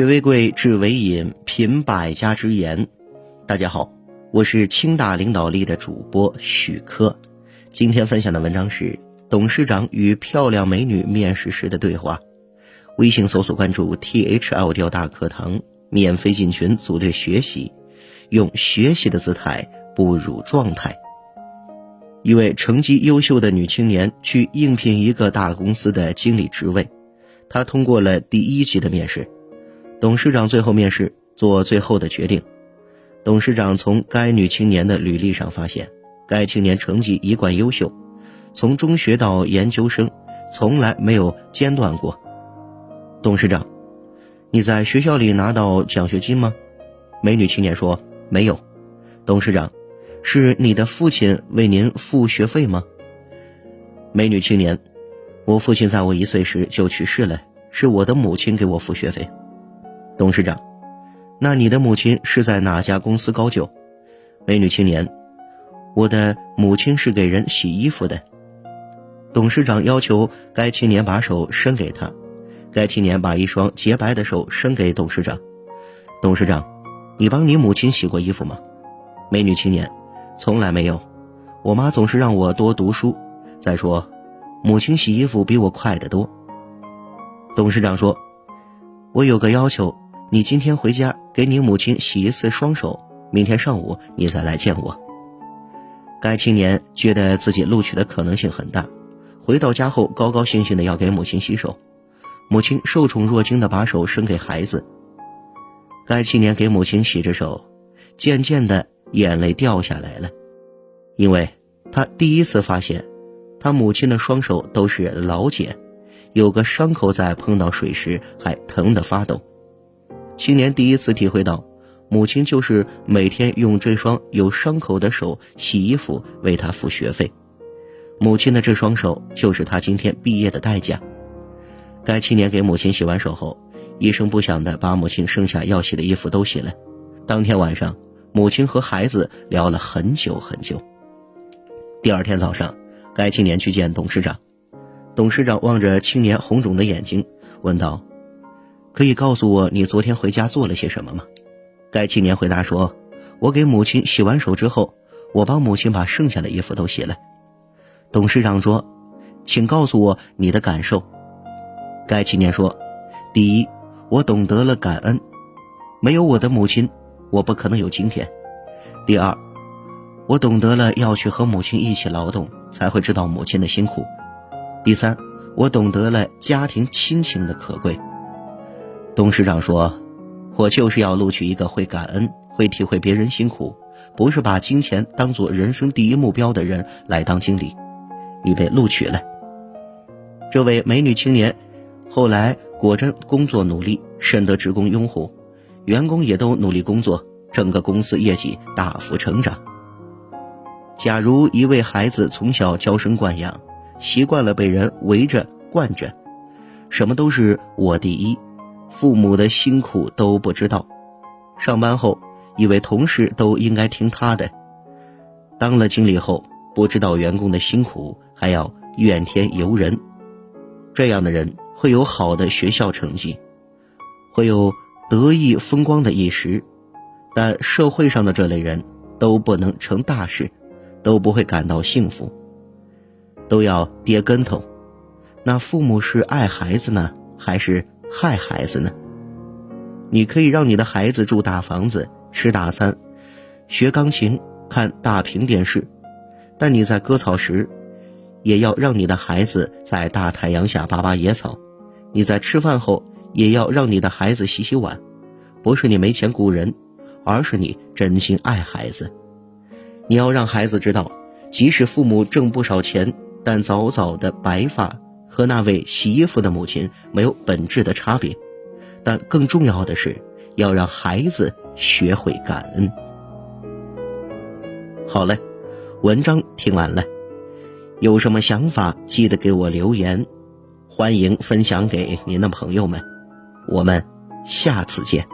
学为贵，智为引，品百家之言。大家好，我是清大领导力的主播许科。今天分享的文章是董事长与漂亮美女面试时的对话。微信搜索关注 T H L 调大课堂，免费进群组队学习，用学习的姿态步入状态。一位成绩优秀的女青年去应聘一个大公司的经理职位，她通过了第一级的面试。董事长最后面试做最后的决定。董事长从该女青年的履历上发现，该青年成绩一贯优秀，从中学到研究生，从来没有间断过。董事长，你在学校里拿到奖学金吗？美女青年说没有。董事长，是你的父亲为您付学费吗？美女青年，我父亲在我一岁时就去世了，是我的母亲给我付学费。董事长，那你的母亲是在哪家公司高就？美女青年，我的母亲是给人洗衣服的。董事长要求该青年把手伸给他，该青年把一双洁白的手伸给董事长。董事长，你帮你母亲洗过衣服吗？美女青年，从来没有。我妈总是让我多读书。再说，母亲洗衣服比我快得多。董事长说：“我有个要求。”你今天回家给你母亲洗一次双手，明天上午你再来见我。该青年觉得自己录取的可能性很大，回到家后高高兴兴的要给母亲洗手，母亲受宠若惊的把手伸给孩子。该青年给母亲洗着手，渐渐的眼泪掉下来了，因为他第一次发现，他母亲的双手都是老茧，有个伤口在碰到水时还疼得发抖。青年第一次体会到，母亲就是每天用这双有伤口的手洗衣服，为他付学费。母亲的这双手就是他今天毕业的代价。该青年给母亲洗完手后，一声不响地把母亲剩下要洗的衣服都洗了。当天晚上，母亲和孩子聊了很久很久。第二天早上，该青年去见董事长。董事长望着青年红肿的眼睛，问道。可以告诉我你昨天回家做了些什么吗？该青年回答说：“我给母亲洗完手之后，我帮母亲把剩下的衣服都洗了。”董事长说：“请告诉我你的感受。”该青年说：“第一，我懂得了感恩，没有我的母亲，我不可能有今天。第二，我懂得了要去和母亲一起劳动，才会知道母亲的辛苦。第三，我懂得了家庭亲情的可贵。”董事长说：“我就是要录取一个会感恩、会体会别人辛苦，不是把金钱当做人生第一目标的人来当经理。”你被录取了。这位美女青年后来果真工作努力，深得职工拥护，员工也都努力工作，整个公司业绩大幅成长。假如一位孩子从小娇生惯养，习惯了被人围着惯着，什么都是我第一。父母的辛苦都不知道，上班后以为同事都应该听他的，当了经理后不知道员工的辛苦，还要怨天尤人。这样的人会有好的学校成绩，会有得意风光的一时，但社会上的这类人都不能成大事，都不会感到幸福，都要跌跟头。那父母是爱孩子呢，还是？害孩子呢？你可以让你的孩子住大房子、吃大餐、学钢琴、看大屏电视，但你在割草时，也要让你的孩子在大太阳下拔拔野草；你在吃饭后，也要让你的孩子洗洗碗。不是你没钱雇人，而是你真心爱孩子。你要让孩子知道，即使父母挣不少钱，但早早的白发。和那位洗衣服的母亲没有本质的差别，但更重要的是要让孩子学会感恩。好嘞，文章听完了，有什么想法记得给我留言，欢迎分享给您的朋友们，我们下次见。